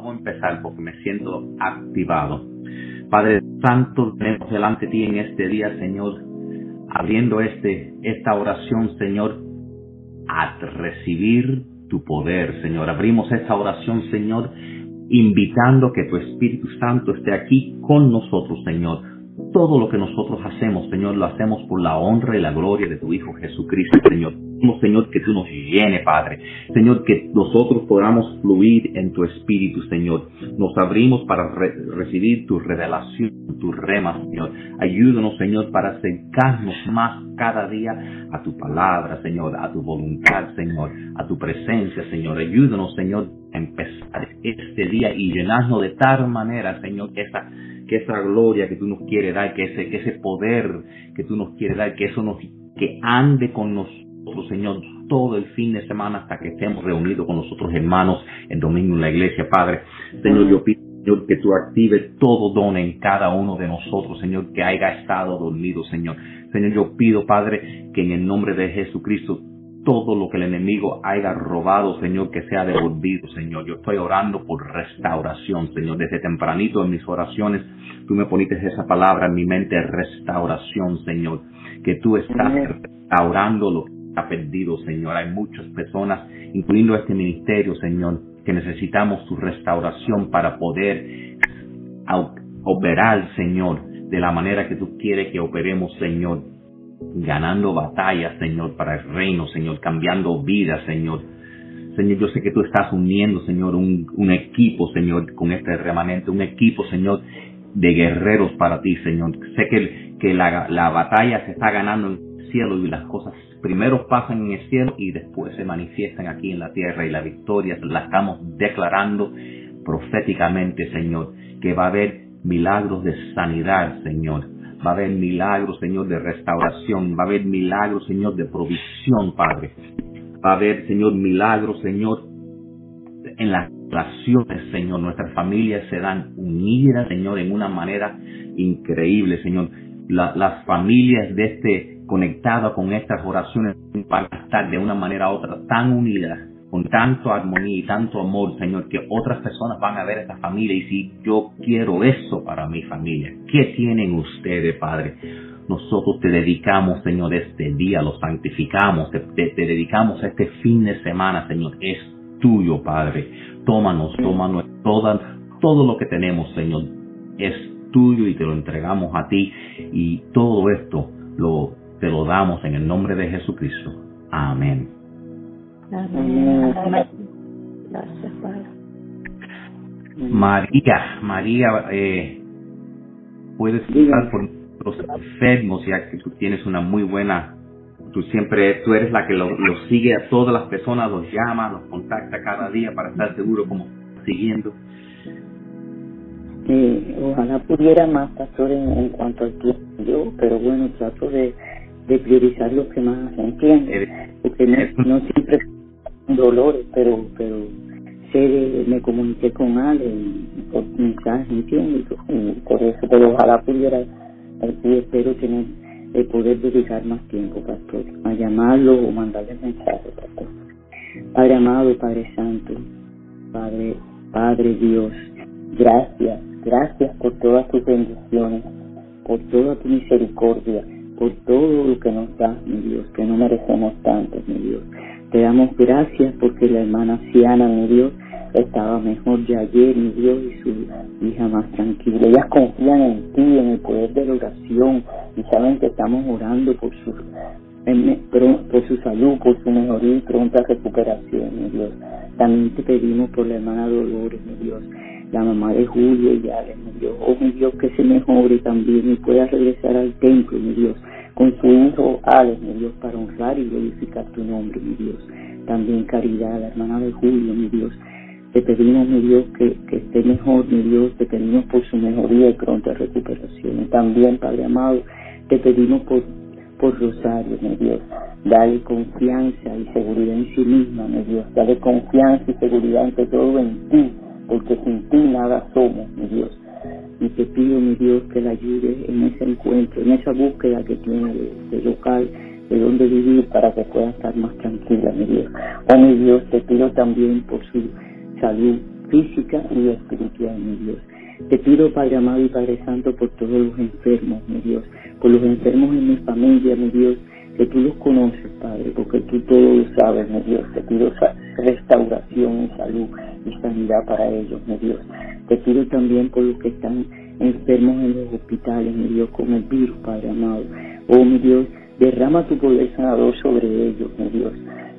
Vamos a empezar porque me siento activado. Padre Santo, tenemos delante de ti en este día, Señor, abriendo este, esta oración, Señor, a recibir tu poder, Señor. Abrimos esta oración, Señor, invitando que tu Espíritu Santo esté aquí con nosotros, Señor. Todo lo que nosotros hacemos, Señor, lo hacemos por la honra y la gloria de tu Hijo Jesucristo, Señor. Señor, que tú nos llene, Padre. Señor, que nosotros podamos fluir en tu Espíritu, Señor. Nos abrimos para recibir tu revelación, tu rema, Señor. Ayúdanos, Señor, para acercarnos más cada día a tu palabra, Señor, a tu voluntad, Señor, a tu presencia, Señor. Ayúdanos, Señor, a empezar este día y llenarnos de tal manera, Señor, que esa, que esa gloria que tú nos quieres dar, que ese, que ese poder que tú nos quieres dar, que eso nos, que ande con nosotros Señor, todo el fin de semana hasta que estemos reunidos con nosotros hermanos el domingo en la iglesia, Padre. Señor, yo pido, Señor, que tú actives todo don en cada uno de nosotros, Señor, que haya estado dormido, Señor. Señor, yo pido, Padre, que en el nombre de Jesucristo todo lo que el enemigo haya robado, Señor, que sea devolvido, Señor. Yo estoy orando por restauración, Señor. Desde tempranito en mis oraciones, tú me poniste esa palabra en mi mente, restauración, Señor. Que tú estás restaurando lo ha perdido, Señor. Hay muchas personas, incluyendo este ministerio, Señor, que necesitamos tu restauración para poder operar, Señor, de la manera que tú quieres que operemos, Señor. Ganando batallas, Señor, para el reino, Señor, cambiando vidas, Señor. Señor, yo sé que tú estás uniendo, Señor, un, equipo, Señor, con este remanente, un equipo, Señor, de guerreros para ti, Señor. Sé que, que la, la batalla se está ganando en cielo y las cosas primero pasan en el cielo y después se manifiestan aquí en la tierra y la victoria la estamos declarando proféticamente, Señor, que va a haber milagros de sanidad, Señor. Va a haber milagros, Señor, de restauración. Va a haber milagros, Señor, de provisión, Padre. Va a haber, Señor, milagros, Señor, en las relaciones, Señor. Nuestras familias se dan unidas, Señor, en una manera increíble, Señor. las familias de este conectada con estas oraciones para estar de una manera u otra tan unidas, con tanto armonía y tanto amor, Señor, que otras personas van a ver esta familia y si yo quiero eso para mi familia, ¿qué tienen ustedes, Padre? Nosotros te dedicamos, Señor, este día, lo santificamos, te, te dedicamos este fin de semana, Señor, es tuyo, Padre. Tómanos, tómanos, toda, todo lo que tenemos, Señor, es tuyo y te lo entregamos a ti y todo esto lo te lo damos en el nombre de Jesucristo. Amén. Amén. Gracias, Padre. María, María, eh, puedes estar por los enfermos, ya que tú tienes una muy buena, tú siempre, tú eres la que lo, sigue a todas las personas, los llama, los contacta cada día para estar seguro como siguiendo. ojalá pudiera más, pastor, en, en cuanto al tiempo, yo, pero bueno, trato de de priorizar lo que más entiende, porque no, siempre dolores, pero pero sé, me comuniqué con Ale por mensaje, entiende, por eso, pero ojalá pudiera, y espero tener el poder dedicar más tiempo, pastor, a llamarlo o mandarle mensaje, pastor. Padre amado, Padre Santo, Padre, Padre Dios, gracias, gracias por todas tus bendiciones, por toda tu misericordia, por todo lo que nos da, mi Dios, que no merecemos tanto, mi Dios. Te damos gracias porque la hermana Siana, mi Dios, estaba mejor de ayer, mi Dios, y su hija más tranquila. Ellas confían en ti, en el poder de la oración, y saben que estamos orando por su, por su salud, por su mejoría y pronta recuperación, mi Dios. También te pedimos por la hermana Dolores, mi Dios, la mamá de Julio y Ale, mi Dios. Oh, mi Dios, que se mejore también y pueda regresar al templo, mi Dios con su hijo Alex, mi Dios, para honrar y glorificar tu nombre, mi Dios. También Caridad, la hermana de Julio, mi Dios. Te pedimos, mi Dios, que, que esté mejor, mi Dios. Te pedimos por su mejoría y pronta recuperación. También, Padre amado, te pedimos por, por Rosario, mi Dios. Dale confianza y seguridad en sí misma, mi Dios. Dale confianza y seguridad ante todo en ti, porque sin ti nada somos, mi Dios y te pido, mi Dios, que la ayude en ese encuentro, en esa búsqueda que tiene de, local, de dónde vivir para que pueda estar más tranquila, mi Dios. Oh, mi Dios, te pido también por su salud, física y espiritual, mi Dios. Te pido, Padre amado y Padre Santo, por todos los enfermos, mi Dios, por los enfermos en mi familia, mi Dios, que tú los conoces, Padre, porque tú todo lo sabes, mi Dios. Te pido restauración y salud y sanidad para ellos, mi Dios. Te pido también por los que están enfermos en los hospitales, mi Dios, con el virus, Padre amado. Oh, mi Dios, derrama tu poder sanador sobre ellos, mi Dios.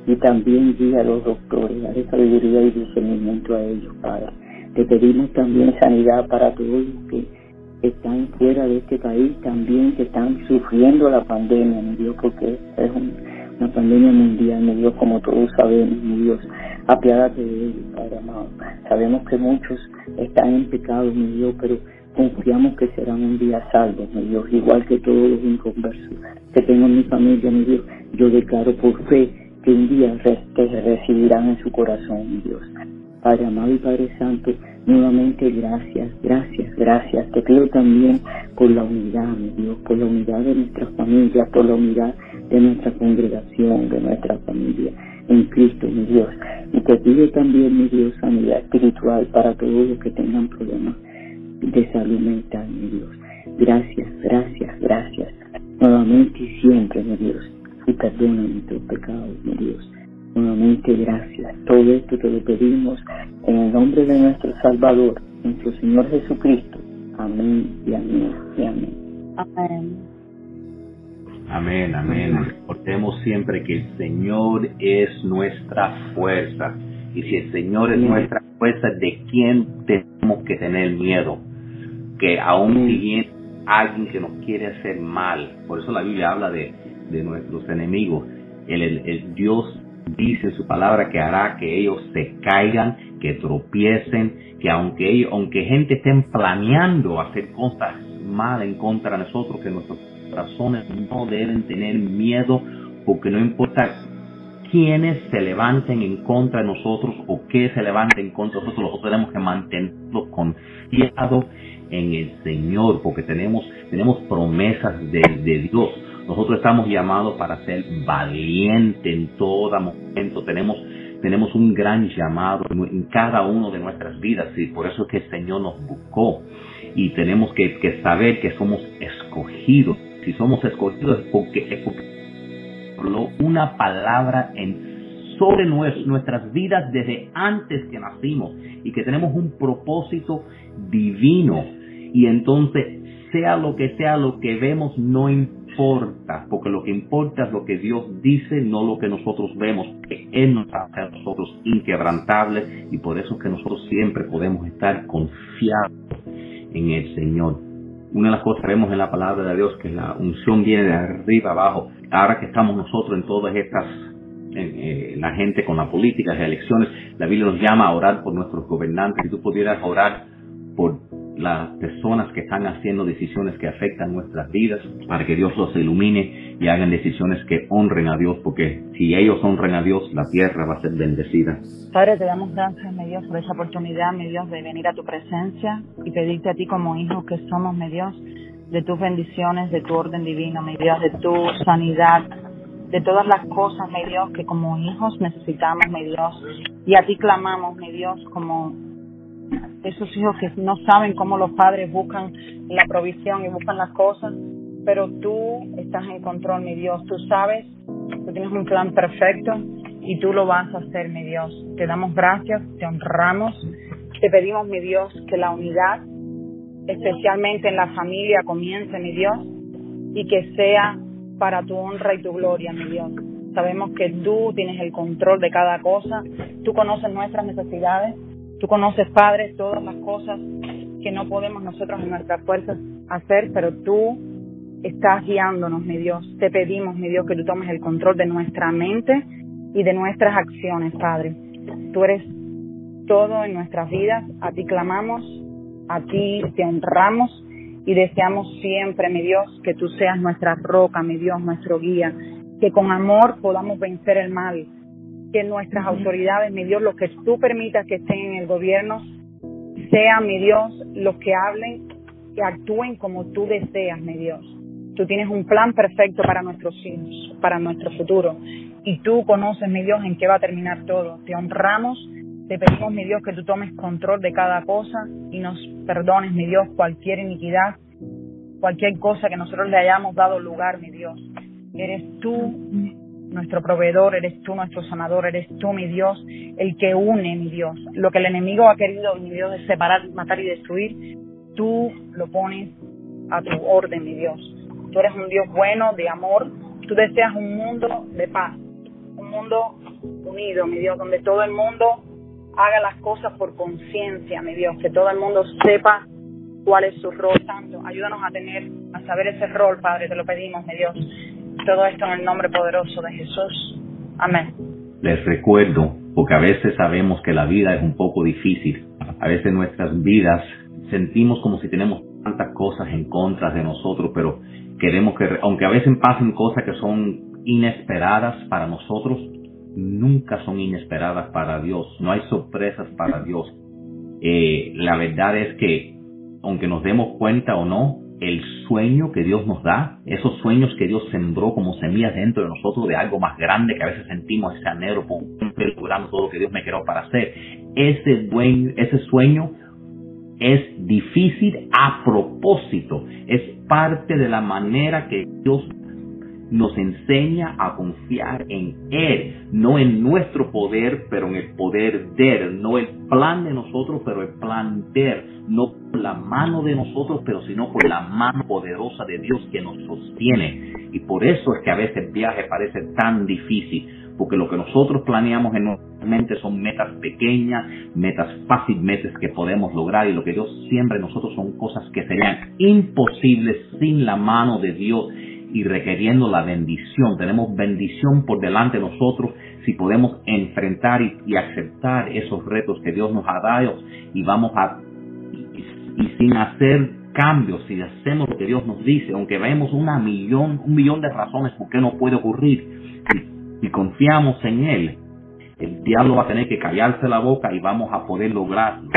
Y también guía a los doctores, dale sabiduría y discernimiento a ellos, Padre. Te pedimos también sanidad para todos los que están fuera de este país, también que están sufriendo la pandemia, mi Dios, porque es una pandemia mundial, mi Dios, como todos sabemos, mi Dios. Apiádate de ellos, Padre amado. Sabemos que muchos están en pecado, mi Dios, pero confiamos que serán un día salvos, mi Dios, igual que todos los inconversos que tengo en mi familia, mi Dios. Yo declaro por fe que un día te recibirán en su corazón, mi Dios. Padre amado y Padre Santo, nuevamente gracias, gracias, gracias. Te pido también por la unidad, mi Dios, por la unidad de nuestra familia, por la unidad de nuestra congregación, de nuestra familia en Cristo, mi Dios. Y te pido también, mi Dios, sanidad espiritual para todos los que tengan problemas de salud mental, mi Dios. Gracias, gracias, gracias. Nuevamente y siempre, mi Dios. Y perdona nuestros pecados, mi Dios. Nuevamente, gracias. Todo esto te lo pedimos en el nombre de nuestro Salvador, nuestro Señor Jesucristo. Amén y amén y amén. Amén. Amén, amén. Recordemos siempre que el Señor es nuestra fuerza. Y si el Señor es nuestra fuerza, ¿de quién tenemos que tener miedo? Que aún si alguien que nos quiere hacer mal, por eso la Biblia habla de, de nuestros enemigos, el, el Dios dice su palabra que hará que ellos se caigan, que tropiecen, que aunque ellos, aunque gente estén planeando hacer cosas mal en contra de nosotros, que nuestros corazones no deben tener miedo, porque no importa quiénes se levanten en contra de nosotros o qué se levanten en contra de nosotros, nosotros tenemos que mantenernos confiados en el Señor, porque tenemos, tenemos promesas de, de Dios nosotros estamos llamados para ser valientes en todo momento. Tenemos, tenemos un gran llamado en cada uno de nuestras vidas y por eso es que el Señor nos buscó. Y tenemos que, que saber que somos escogidos. Si somos escogidos es porque, es porque una palabra en sobre nuestras vidas desde antes que nacimos y que tenemos un propósito divino. Y entonces, sea lo que sea lo que vemos, no importa importa, porque lo que importa es lo que Dios dice, no lo que nosotros vemos, que Él nos hace a nosotros inquebrantables y por eso es que nosotros siempre podemos estar confiados en el Señor. Una de las cosas que vemos en la palabra de Dios, que la unción viene de arriba abajo, ahora que estamos nosotros en todas estas eh, la gente con la política, las elecciones, la Biblia nos llama a orar por nuestros gobernantes. Si tú pudieras orar por las personas que están haciendo decisiones que afectan nuestras vidas, para que Dios los ilumine y hagan decisiones que honren a Dios, porque si ellos honren a Dios, la tierra va a ser bendecida. Padre, te damos gracias, mi Dios, por esa oportunidad, mi Dios, de venir a tu presencia y pedirte a ti como hijos que somos, mi Dios, de tus bendiciones, de tu orden divino, mi Dios, de tu sanidad, de todas las cosas, mi Dios, que como hijos necesitamos, mi Dios, y a ti clamamos, mi Dios, como esos hijos que no saben cómo los padres buscan la provisión y buscan las cosas, pero tú estás en control, mi Dios, tú sabes, tú tienes un plan perfecto y tú lo vas a hacer, mi Dios. Te damos gracias, te honramos, te pedimos, mi Dios, que la unidad, especialmente en la familia, comience, mi Dios, y que sea para tu honra y tu gloria, mi Dios. Sabemos que tú tienes el control de cada cosa, tú conoces nuestras necesidades Tú conoces, Padre, todas las cosas que no podemos nosotros en nuestras fuerzas hacer, pero tú estás guiándonos, mi Dios. Te pedimos, mi Dios, que tú tomes el control de nuestra mente y de nuestras acciones, Padre. Tú eres todo en nuestras vidas. A ti clamamos, a ti te honramos y deseamos siempre, mi Dios, que tú seas nuestra roca, mi Dios, nuestro guía, que con amor podamos vencer el mal, que nuestras autoridades, mi Dios, los que tú permitas que estén en el gobierno, sean, mi Dios, los que hablen y actúen como tú deseas, mi Dios. Tú tienes un plan perfecto para nuestros hijos, para nuestro futuro. Y tú conoces, mi Dios, en qué va a terminar todo. Te honramos Te pedimos, mi Dios, que tú tomes control de cada cosa y nos perdones, mi Dios, cualquier iniquidad, cualquier cosa que nosotros le hayamos dado lugar, mi Dios. Eres tú nuestro proveedor, eres tú nuestro sanador, eres tú, mi Dios, el que une, mi Dios. Lo que el enemigo ha querido, mi Dios, de separar, matar y destruir, tú lo pones a tu orden, mi Dios. Tú eres un Dios bueno, de amor. Tú deseas un mundo de paz, un mundo unido, mi Dios, donde todo el mundo haga las cosas por conciencia, mi Dios, que todo el mundo sepa cuál es su rol tanto. Ayúdanos a tener, a saber ese rol, Padre, te lo pedimos, mi Dios. Todo esto en el nombre poderoso de Jesús. Amén. Les recuerdo, porque a veces sabemos que la vida es un poco difícil. A veces nuestras vidas sentimos como si tenemos tantas cosas en contra de nosotros, pero queremos que, aunque a veces pasen cosas que son inesperadas para nosotros, nunca son inesperadas para Dios. No hay sorpresas para Dios. Eh, la verdad es que, aunque nos demos cuenta o no, el sueño que Dios nos da, esos sueños que Dios sembró como semillas dentro de nosotros de algo más grande que a veces sentimos ese anhelo por todo lo que Dios me creó para hacer. Ese, ese sueño es difícil a propósito, es parte de la manera que Dios nos enseña a confiar en Él, no en nuestro poder, pero en el poder de Él, no el plan de nosotros, pero el plan de Él, no por la mano de nosotros, pero sino por la mano poderosa de Dios que nos sostiene. Y por eso es que a veces el viaje parece tan difícil, porque lo que nosotros planeamos en nuestra mente son metas pequeñas, metas fácilmente que podemos lograr, y lo que Dios siembra en nosotros son cosas que serían imposibles sin la mano de Dios y requiriendo la bendición. Tenemos bendición por delante de nosotros si podemos enfrentar y, aceptar esos retos que Dios nos ha dado y vamos a, y, sin hacer cambios, si hacemos lo que Dios nos dice, aunque vemos una millón, un millón de razones por qué no puede ocurrir, y, y confiamos en Él, el diablo va a tener que callarse la boca y vamos a poder lograrlo.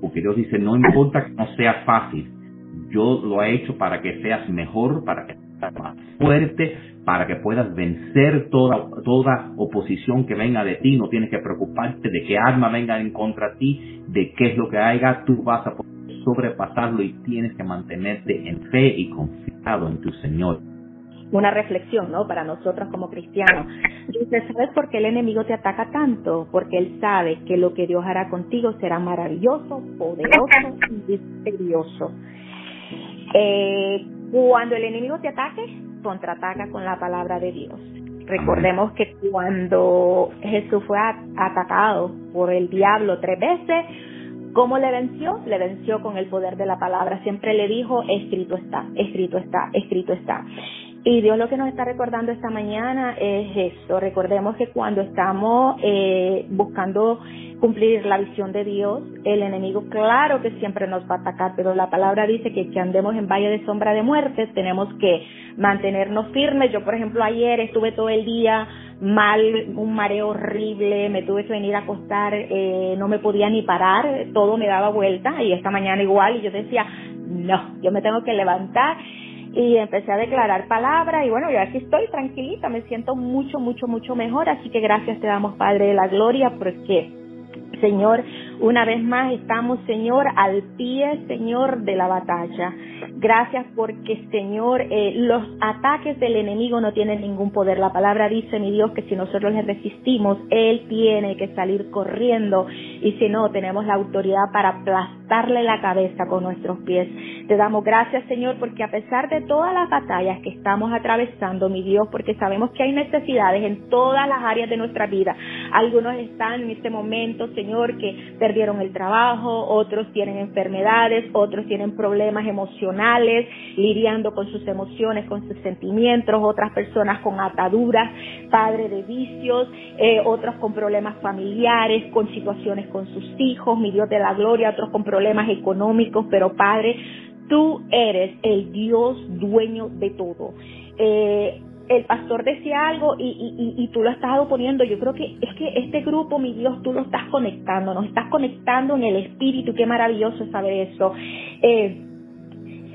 Porque Dios dice, no importa que no sea fácil, yo lo he hecho para que seas mejor, para que más fuerte para que puedas vencer toda, toda oposición que venga de ti. No tienes que preocuparte de qué arma venga en contra ti, de qué es lo que haya. Tú vas a sobrepasarlo y tienes que mantenerte en fe y confiado en tu Señor. Una reflexión, ¿no? Para nosotros como cristianos. Dice, ¿sabes por qué el enemigo te ataca tanto? Porque él sabe que lo que Dios hará contigo será maravilloso, poderoso y misterioso. Eh, cuando el enemigo te ataque, contraataca con la palabra de Dios. Recordemos que cuando Jesús fue atacado por el diablo tres veces, ¿cómo le venció? Le venció con el poder de la palabra. Siempre le dijo, escrito está, escrito está, escrito está. Y Dios lo que nos está recordando esta mañana es esto. Recordemos que cuando estamos eh, buscando cumplir la visión de Dios, el enemigo claro que siempre nos va a atacar, pero la palabra dice que que andemos en valle de sombra de muerte, tenemos que mantenernos firmes. Yo, por ejemplo, ayer estuve todo el día mal, un mareo horrible, me tuve que venir a acostar, eh, no me podía ni parar, todo me daba vuelta y esta mañana igual y yo decía, no, yo me tengo que levantar y empecé a declarar palabras y bueno, yo aquí estoy tranquilita, me siento mucho, mucho, mucho mejor, así que gracias te damos Padre de la Gloria porque Señor, una vez más estamos, Señor, al pie, Señor, de la batalla. Gracias porque, Señor, eh, los ataques del enemigo no tienen ningún poder. La palabra dice, mi Dios, que si nosotros le resistimos, Él tiene que salir corriendo y si no, tenemos la autoridad para aplastarle la cabeza con nuestros pies. Te damos gracias, Señor, porque a pesar de todas las batallas que estamos atravesando, mi Dios, porque sabemos que hay necesidades en todas las áreas de nuestra vida. Algunos están en este momento, Señor, que perdieron el trabajo, otros tienen enfermedades, otros tienen problemas emocionales, lidiando con sus emociones, con sus sentimientos, otras personas con ataduras, padre de vicios, eh, otros con problemas familiares, con situaciones con sus hijos, mi Dios de la gloria, otros con problemas económicos, pero Padre, tú eres el Dios dueño de todo. Eh, el pastor decía algo y, y, tú lo estado poniendo. Yo creo que es que este grupo, mi Dios, tú lo estás conectando, nos estás conectando en el espíritu. Qué maravilloso saber eso. Eh,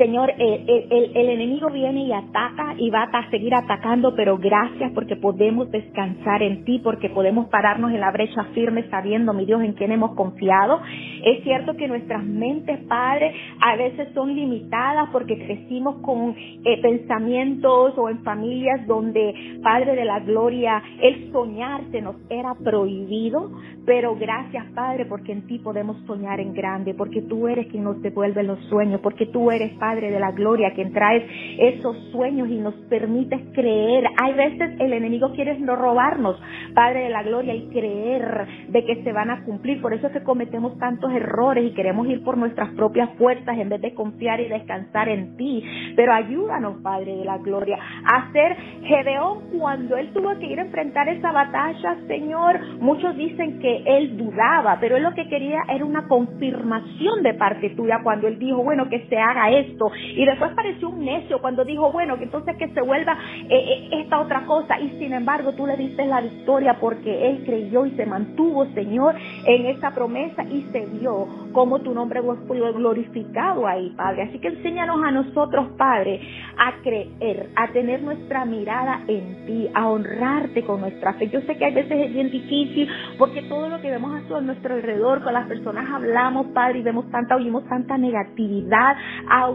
Señor, el, el, enemigo viene y ataca y va a seguir atacando, pero gracias porque podemos descansar en ti, porque podemos pararnos en la brecha firme sabiendo, mi Dios, en quién hemos confiado. Es cierto que nuestras mentes, Padre, a veces son limitadas porque crecimos con eh, pensamientos o en familias donde, Padre de la Gloria, el soñar se nos era prohibido, pero gracias, Padre, porque en ti podemos soñar en grande, porque tú eres quien nos devuelve los sueños, porque tú eres, Padre de la Gloria, quien traes esos sueños y nos permites creer. Hay veces el enemigo quiere no robarnos, Padre de la Gloria, y creer de que se van a cumplir. Por eso es que cometemos tantos errores y queremos ir por nuestras propias fuerzas en vez de confiar y descansar en ti. Pero ayúdanos, Padre de la Gloria, a ser Gedeón cuando él tuvo que ir a enfrentar esa batalla, Señor. Muchos dicen que él dudaba, pero él lo que quería era una confirmación de parte tuya cuando él dijo, bueno, que se haga esto. Y después pareció un necio cuando dijo, bueno, que entonces que se vuelva eh, eh, esta otra cosa. Y sin embargo, tú le diste la victoria porque él creyó y se mantuvo, Señor, en esa promesa y se vio como tu nombre fue glorificado ahí, Padre. Así que enséñanos a nosotros, Padre, a creer, a tener nuestra mirada en ti, a honrarte con nuestra fe. Yo sé que a veces es bien difícil porque todo lo que vemos a nuestro alrededor, con las personas hablamos, Padre, y vemos tanta, oímos tanta negatividad,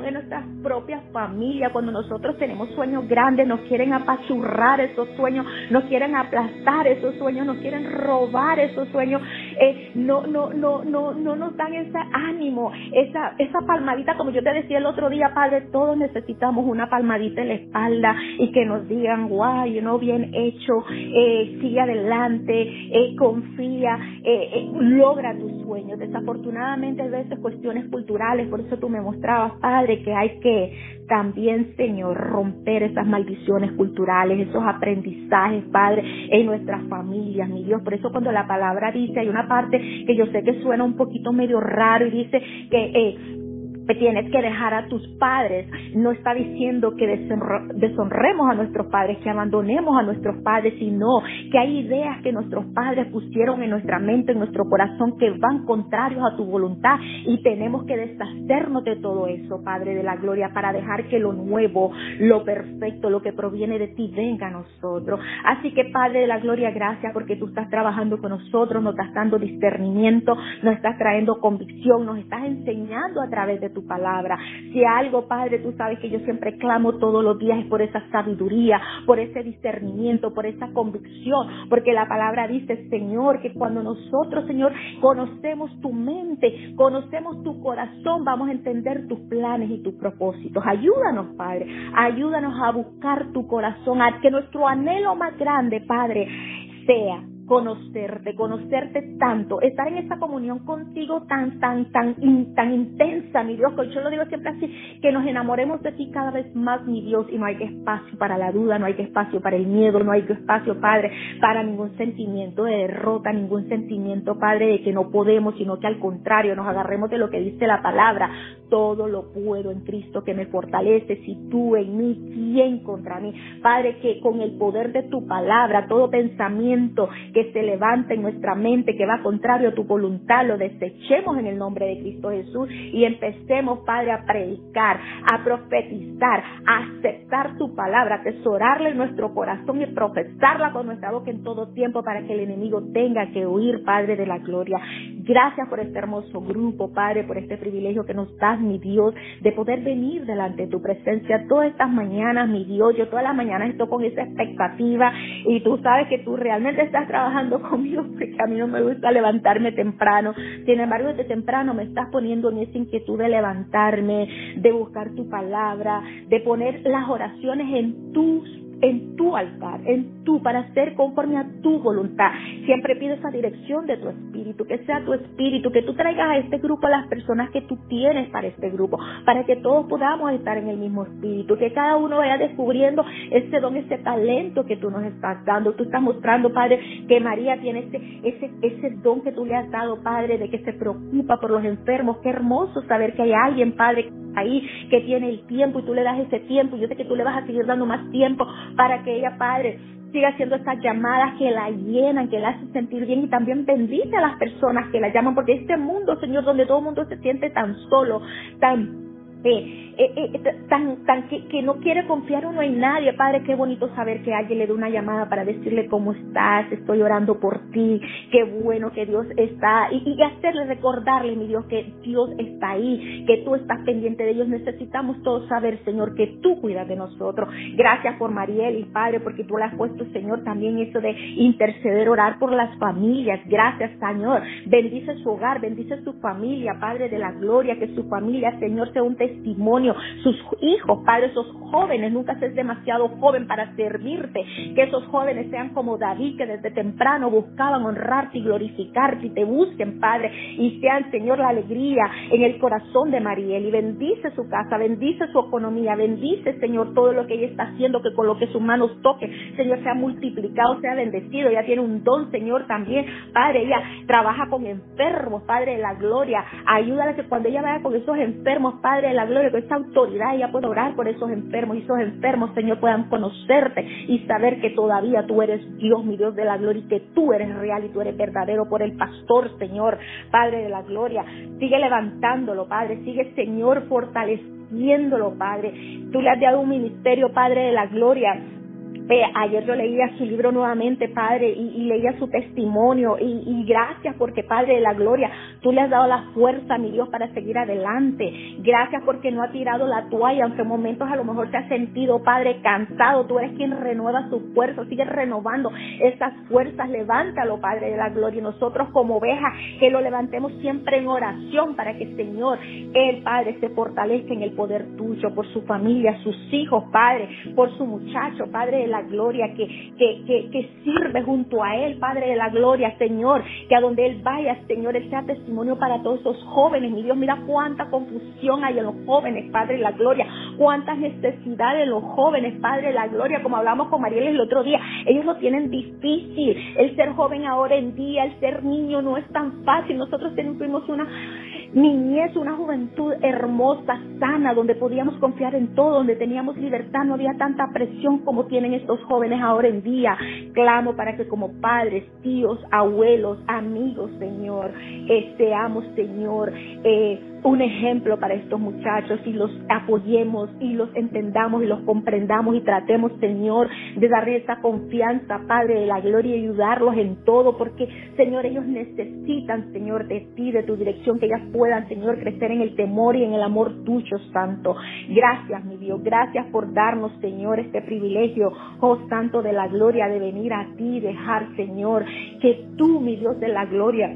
en nuestras propias familias, cuando nosotros tenemos sueños grandes, nos quieren apachurrar esos sueños, nos quieren aplastar esos sueños, nos quieren robar esos sueños, eh, no, no, no, no, no nos dan ese ánimo, esa, esa palmadita, como yo te decía el otro día, Padre, todos necesitamos una palmadita en la espalda y que nos digan, guay, you bien hecho, eh, sigue adelante, eh, confía, eh, eh, logra tus sueños. Desafortunadamente, a veces cuestiones culturales, por eso tú me mostrabas, Padre, que hay que también, Señor, romper esas maldiciones culturales, esos aprendizajes, Padre, en nuestras familias, mi Dios. Por eso cuando la palabra dice, hay una parte que yo sé que suena un poquito medio raro y dice que eh, tienes que dejar a tus padres. No está diciendo que deshonremos a nuestros padres, que abandonemos a nuestros padres, sino que hay ideas que nuestros padres pusieron en nuestra mente, en nuestro corazón, que van contrarios a tu voluntad y tenemos que deshacernos de todo eso, Padre de la Gloria, para dejar que lo nuevo, lo perfecto, lo que proviene de ti venga a nosotros. Así que, Padre de la Gloria, gracias porque tú estás trabajando con nosotros, nos estás dando discernimiento, nos estás trayendo convicción, nos estás enseñando a través de tu palabra. Si algo, Padre, tú sabes que yo siempre clamo todos los días es por esa sabiduría, por ese discernimiento, por esa convicción, porque la palabra dice, Señor, que cuando nosotros, Señor, conocemos tu mente, conocemos tu corazón, vamos a entender tus planes y tus propósitos. Ayúdanos, Padre, ayúdanos a buscar tu corazón, a que nuestro anhelo más grande, Padre, sea conocerte, conocerte tanto, estar en esa comunión contigo tan, tan, tan, tan intensa, mi Dios, que yo lo digo siempre así, que nos enamoremos de ti cada vez más, mi Dios, y no hay espacio para la duda, no hay espacio para el miedo, no hay espacio, Padre, para ningún sentimiento de derrota, ningún sentimiento, Padre, de que no podemos, sino que al contrario, nos agarremos de lo que dice la palabra, todo lo puedo en Cristo que me fortalece, si tú en mí, ¿quién contra mí? Padre, que con el poder de tu palabra, todo pensamiento que se levanta en nuestra mente, que va contrario a tu voluntad, lo desechemos en el nombre de Cristo Jesús y empecemos, Padre, a predicar, a profetizar, a aceptar tu palabra, atesorarla en nuestro corazón y profesarla con nuestra boca en todo tiempo para que el enemigo tenga que huir, Padre de la gloria. Gracias por este hermoso grupo, Padre, por este privilegio que nos das, mi Dios, de poder venir delante de tu presencia todas estas mañanas, mi Dios. Yo todas las mañanas estoy con esa expectativa y tú sabes que tú realmente estás trabajando trabajando conmigo porque a mí no me gusta levantarme temprano. Sin embargo, desde temprano me estás poniendo en esa inquietud de levantarme, de buscar tu palabra, de poner las oraciones en tus en tu altar, en tu, para ser conforme a tu voluntad. Siempre pido esa dirección de tu espíritu, que sea tu espíritu, que tú traigas a este grupo a las personas que tú tienes para este grupo, para que todos podamos estar en el mismo espíritu, que cada uno vaya descubriendo ese don, ese talento que tú nos estás dando. Tú estás mostrando, Padre, que María tiene ese, ese, ese don que tú le has dado, Padre, de que se preocupa por los enfermos. Qué hermoso saber que hay alguien, Padre, ahí que tiene el tiempo y tú le das ese tiempo. Yo sé que tú le vas a seguir dando más tiempo para que ella, Padre, siga haciendo estas llamadas que la llenan, que la hacen sentir bien y también bendice a las personas que la llaman, porque este mundo, Señor, donde todo el mundo se siente tan solo, tan eh, eh, eh, tan, tan que, que, no quiere confiar uno en nadie. Padre, qué bonito saber que alguien le dé una llamada para decirle cómo estás, estoy orando por ti, qué bueno que Dios está. Y, y hacerle recordarle, mi Dios, que Dios está ahí, que tú estás pendiente de ellos. Necesitamos todos saber, Señor, que tú cuidas de nosotros. Gracias por Mariel y Padre, porque tú le has puesto, Señor, también eso de interceder, orar por las familias. Gracias, Señor. Bendice su hogar, bendice su familia, Padre de la gloria, que su familia, Señor, sea un testimonio sus hijos, Padre, esos jóvenes, nunca seas demasiado joven para servirte, que esos jóvenes sean como David, que desde temprano buscaban honrarte y glorificarte y te busquen, Padre, y sean, Señor, la alegría en el corazón de Mariel. Y bendice su casa, bendice su economía, bendice, Señor, todo lo que ella está haciendo, que con lo que sus manos toque, Señor, sea multiplicado, sea bendecido, ella tiene un don, Señor, también, Padre, ella trabaja con enfermos, Padre de la gloria, ayúdala que cuando ella vaya con esos enfermos, Padre de la gloria, con esa autoridad ella puede orar por esos enfermos y esos enfermos, Señor, puedan conocerte y saber que todavía tú eres Dios, mi Dios de la gloria, y que tú eres real y tú eres verdadero por el pastor, Señor, Padre de la gloria. Sigue levantándolo, Padre, sigue, Señor, fortaleciéndolo, Padre. Tú le has dado un ministerio, Padre de la gloria ayer yo leía su libro nuevamente, Padre, y, leía su testimonio. Y, gracias porque, Padre de la Gloria, tú le has dado la fuerza, mi Dios, para seguir adelante. Gracias porque no ha tirado la toalla, aunque en momentos a lo mejor se ha sentido, Padre, cansado. Tú eres quien renueva su fuerza, sigue renovando esas fuerzas. Levántalo, Padre de la Gloria. Y nosotros como ovejas, que lo levantemos siempre en oración para que, Señor, el Padre, se fortalezca en el poder tuyo, por su familia, sus hijos, Padre, por su muchacho, Padre de la gloria, que, que, que, que sirve junto a Él, Padre de la gloria, Señor, que a donde Él vaya, Señor, Él sea testimonio para todos esos jóvenes. Mi Dios, mira cuánta confusión hay en los jóvenes, Padre de la gloria, cuántas necesidades en los jóvenes, Padre de la gloria, como hablamos con Mariel el otro día, ellos lo tienen difícil. El ser joven ahora en día, el ser niño no es tan fácil. Nosotros tuvimos una niñez, una juventud hermosa, sana, donde podíamos confiar en todo, donde teníamos libertad, no había tanta presión como tienen estos jóvenes ahora en día. Clamo para que como padres, tíos, abuelos, amigos, Señor, eh, seamos, Señor, eh, un ejemplo para estos muchachos y los apoyemos y los entendamos y los comprendamos y tratemos, Señor, de darles esa confianza, Padre de la gloria, y ayudarlos en todo, porque, Señor, ellos necesitan, Señor, de ti, de tu dirección, que ellas puedan, Señor, crecer en el temor y en el amor tuyo, Santo. Gracias, mi Dios, gracias por darnos, Señor, este privilegio, oh Santo de la gloria, de venir a ti, dejar, Señor, que tú, mi Dios de la gloria,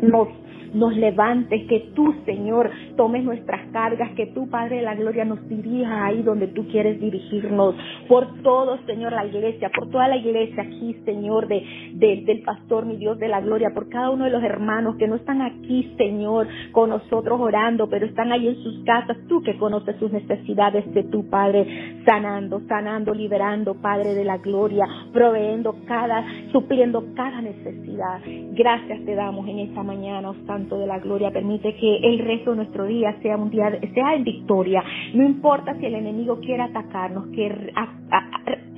nos nos levantes, que tú, Señor, tomes nuestras cargas, que tú, Padre de la Gloria, nos dirija ahí donde tú quieres dirigirnos. Por todo, Señor, la iglesia, por toda la iglesia aquí, Señor, de, del pastor, mi Dios de la Gloria, por cada uno de los hermanos que no están aquí, Señor, con nosotros orando, pero están ahí en sus casas, tú que conoces sus necesidades de tu Padre, sanando, sanando, liberando, Padre de la Gloria, proveyendo cada, supliendo cada necesidad. Gracias te damos en esta mañana, oh de la Gloria, permite que el resto de nuestro día sea un día, sea en victoria. No importa si el enemigo quiere atacarnos, que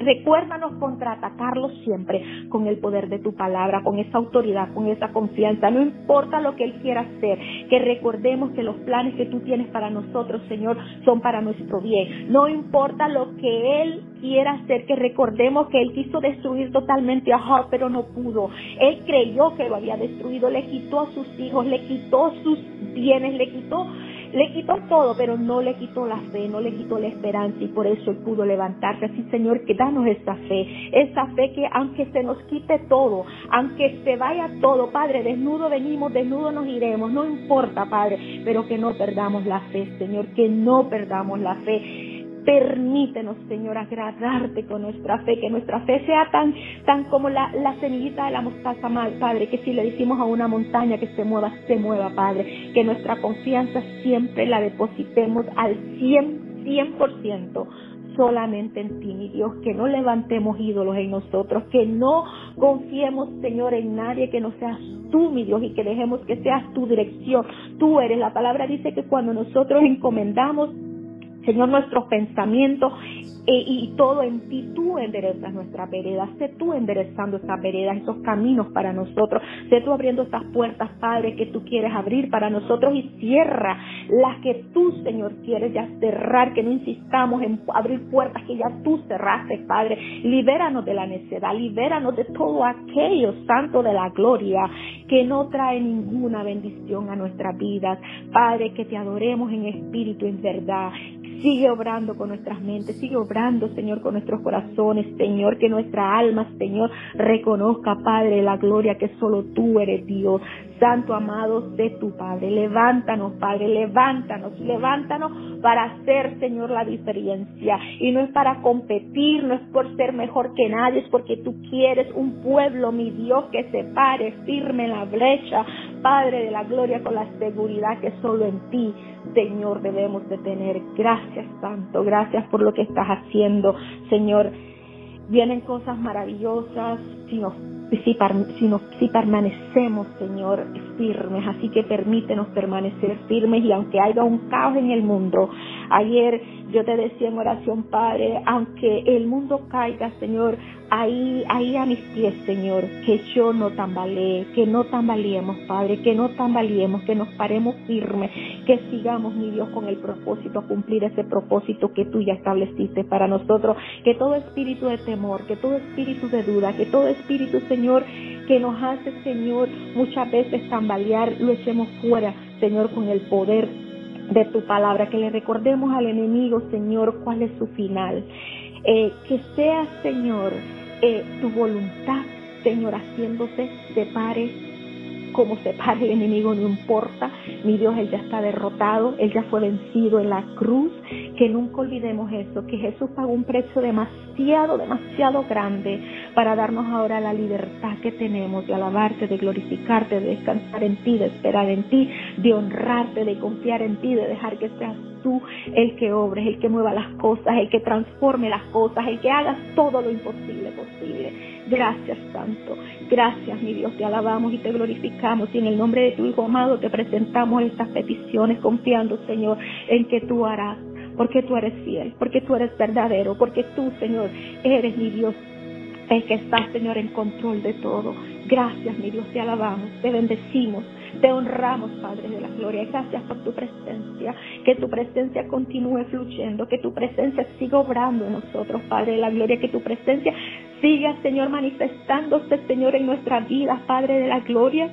recuérdanos contraatacarlo siempre con el poder de tu palabra, con esa autoridad, con esa confianza. No importa lo que él quiera hacer, que recordemos que los planes que tú tienes para nosotros, Señor, son para nuestro bien. No importa lo que él quiera hacer, que recordemos que él quiso destruir totalmente a Job, pero no pudo. Él creyó que lo había destruido, le quitó a sus hijos, le quitó sus bienes, le quitó le quitó todo, pero no le quitó la fe, no le quitó la esperanza y por eso él pudo levantarse. Así, Señor, que danos esa fe, esa fe que aunque se nos quite todo, aunque se vaya todo, Padre, desnudo venimos, desnudo nos iremos, no importa, Padre, pero que no perdamos la fe, Señor, que no perdamos la fe Permítenos, Señor, agradarte con nuestra fe, que nuestra fe sea tan, tan como la, la semillita de la mostaza, Padre, que si le decimos a una montaña que se mueva, se mueva, Padre, que nuestra confianza siempre la depositemos al 100, 100% solamente en ti, mi Dios, que no levantemos ídolos en nosotros, que no confiemos, Señor, en nadie que no seas tú, mi Dios, y que dejemos que seas tu dirección. Tú eres, la palabra dice que cuando nosotros encomendamos Señor, nuestros pensamientos eh, y todo en ti, tú enderezas nuestra vereda, sé tú enderezando esa vereda, esos caminos para nosotros, sé tú abriendo esas puertas, Padre, que tú quieres abrir para nosotros y cierra las que tú, Señor, quieres ya cerrar, que no insistamos en abrir puertas que ya tú cerraste, Padre, libéranos de la necedad, libéranos de todo aquello, Santo de la Gloria, que no trae ninguna bendición a nuestras vidas, Padre, que te adoremos en espíritu en verdad, Sigue obrando con nuestras mentes, sigue obrando, Señor, con nuestros corazones, Señor, que nuestra alma, Señor, reconozca, Padre, la gloria que solo tú eres Dios. Santo amado de tu Padre, levántanos, Padre, levántanos, levántanos para hacer, Señor, la diferencia. Y no es para competir, no es por ser mejor que nadie, es porque tú quieres un pueblo, mi Dios, que se pare firme en la brecha, Padre de la gloria, con la seguridad que solo en ti Señor, debemos de tener. Gracias, Santo, gracias por lo que estás haciendo, Señor. Vienen cosas maravillosas si si, permanecemos, Señor, firmes. Así que permítenos permanecer firmes y aunque haya un caos en el mundo, ayer yo te decía en oración, Padre, aunque el mundo caiga, Señor, ahí, ahí a mis pies, Señor, que yo no tambalee, que no tambaleemos, Padre, que no tambaleemos, que nos paremos firmes, que sigamos, mi Dios, con el propósito, cumplir ese propósito que tú ya estableciste para nosotros, que todo espíritu de temor, que todo espíritu de duda, que todo espíritu, Señor, que nos hace, Señor, muchas veces tambalear, lo echemos fuera, Señor, con el poder de tu palabra, que le recordemos al enemigo, Señor, cuál es su final. Eh, que sea, Señor, eh, tu voluntad, Señor, haciéndose separe como se pare el enemigo, no importa. Mi Dios, Él ya está derrotado, Él ya fue vencido en la cruz. Que nunca olvidemos eso, que Jesús pagó un precio demasiado, demasiado grande para darnos ahora la libertad que tenemos de alabarte, de glorificarte, de descansar en ti, de esperar en ti, de honrarte, de confiar en ti, de dejar que seas tú el que obres, el que mueva las cosas, el que transforme las cosas, el que haga todo lo imposible posible. Gracias, Santo. Gracias, mi Dios. Te alabamos y te glorificamos. Y en el nombre de tu Hijo amado te presentamos estas peticiones, confiando, Señor, en que tú harás. Porque tú eres fiel, porque tú eres verdadero, porque tú, Señor, eres mi Dios el que está, Señor, en control de todo. Gracias, mi Dios, te alabamos, te bendecimos, te honramos, Padre de la Gloria. Gracias por tu presencia, que tu presencia continúe fluyendo, que tu presencia siga obrando en nosotros, Padre de la Gloria, que tu presencia siga, Señor, manifestándose, Señor, en nuestra vida, Padre de la Gloria.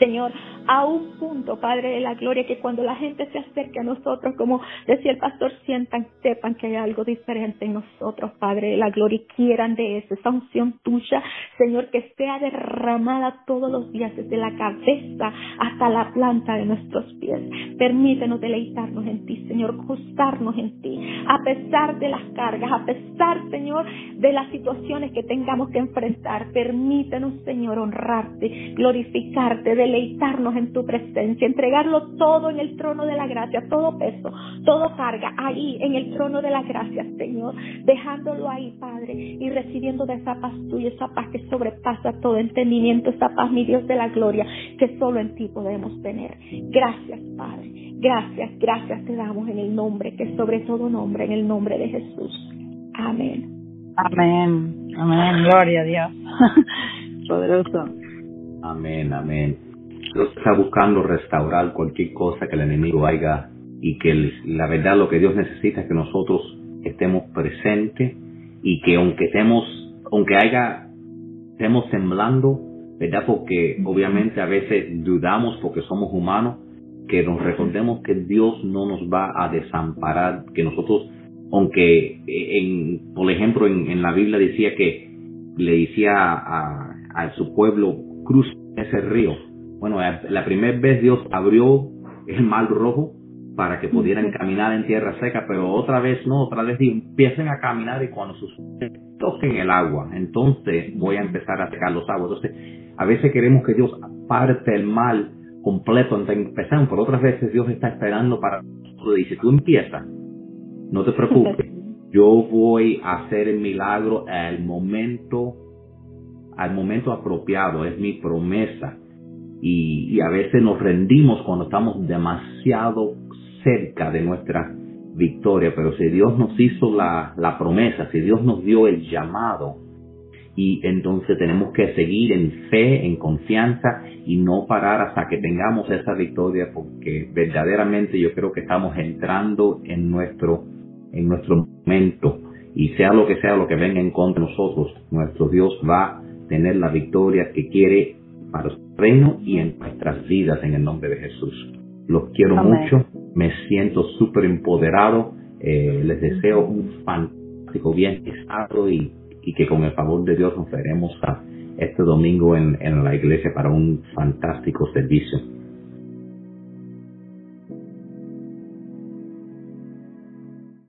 Señor, a un punto, Padre de la Gloria, que cuando la gente se acerque a nosotros, como decía el pastor, sientan, sepan que hay algo diferente en nosotros, Padre de la Gloria, y quieran de eso, esa unción tuya, Señor, que sea derramada todos los días, desde la cabeza hasta la planta de nuestros pies. Permítenos deleitarnos en ti, Señor, gustarnos en ti, a pesar de las cargas, a pesar, Señor, de las situaciones que tengamos que enfrentar. Permítenos, Señor, honrarte, glorificarte, deleitarnos en tu presencia, entregarlo todo en el trono de la gracia, todo peso, todo carga ahí en el trono de la gracia, Señor, dejándolo ahí, Padre, y recibiendo de esa paz tuya, esa paz que sobrepasa todo entendimiento, esa paz, mi Dios de la gloria, que solo en ti podemos tener. Gracias, Padre. Gracias, gracias te damos en el nombre, que sobre todo nombre, en el nombre de Jesús. Amén. Amén. Amén. Gloria a Dios. Poderoso. Amén, amén. Dios está buscando restaurar cualquier cosa que el enemigo haya y que la verdad lo que Dios necesita es que nosotros estemos presentes y que aunque estemos, aunque haya, estemos temblando, ¿verdad? Porque obviamente a veces dudamos porque somos humanos, que nos recordemos que Dios no nos va a desamparar, que nosotros, aunque en, por ejemplo en, la Biblia decía que le decía a, a su pueblo, cruz ese río, bueno, la primera vez Dios abrió el mar rojo para que pudieran caminar en tierra seca, pero otra vez no, otra vez empiecen a caminar y cuando sus toquen el agua, entonces voy a empezar a secar los aguas. Entonces, a veces queremos que Dios parte el mal completo antes de empezar, pero otras veces Dios está esperando para nosotros. Dice, tú empiezas, no te preocupes, yo voy a hacer el milagro al momento, al momento apropiado, es mi promesa y, a veces nos rendimos cuando estamos demasiado cerca de nuestra victoria, pero si Dios nos hizo la, la promesa, si Dios nos dio el llamado, y entonces tenemos que seguir en fe, en confianza y no parar hasta que tengamos esa victoria porque verdaderamente yo creo que estamos entrando en nuestro en nuestro momento. Y sea lo que sea lo que venga en contra de nosotros, nuestro Dios va a tener la victoria que quiere para su reino y en nuestras vidas en el nombre de Jesús. Los quiero mucho, me siento súper empoderado, eh, les deseo un fantástico bienestar y y que con el favor de Dios nos veremos a este domingo en, en la iglesia para un fantástico servicio.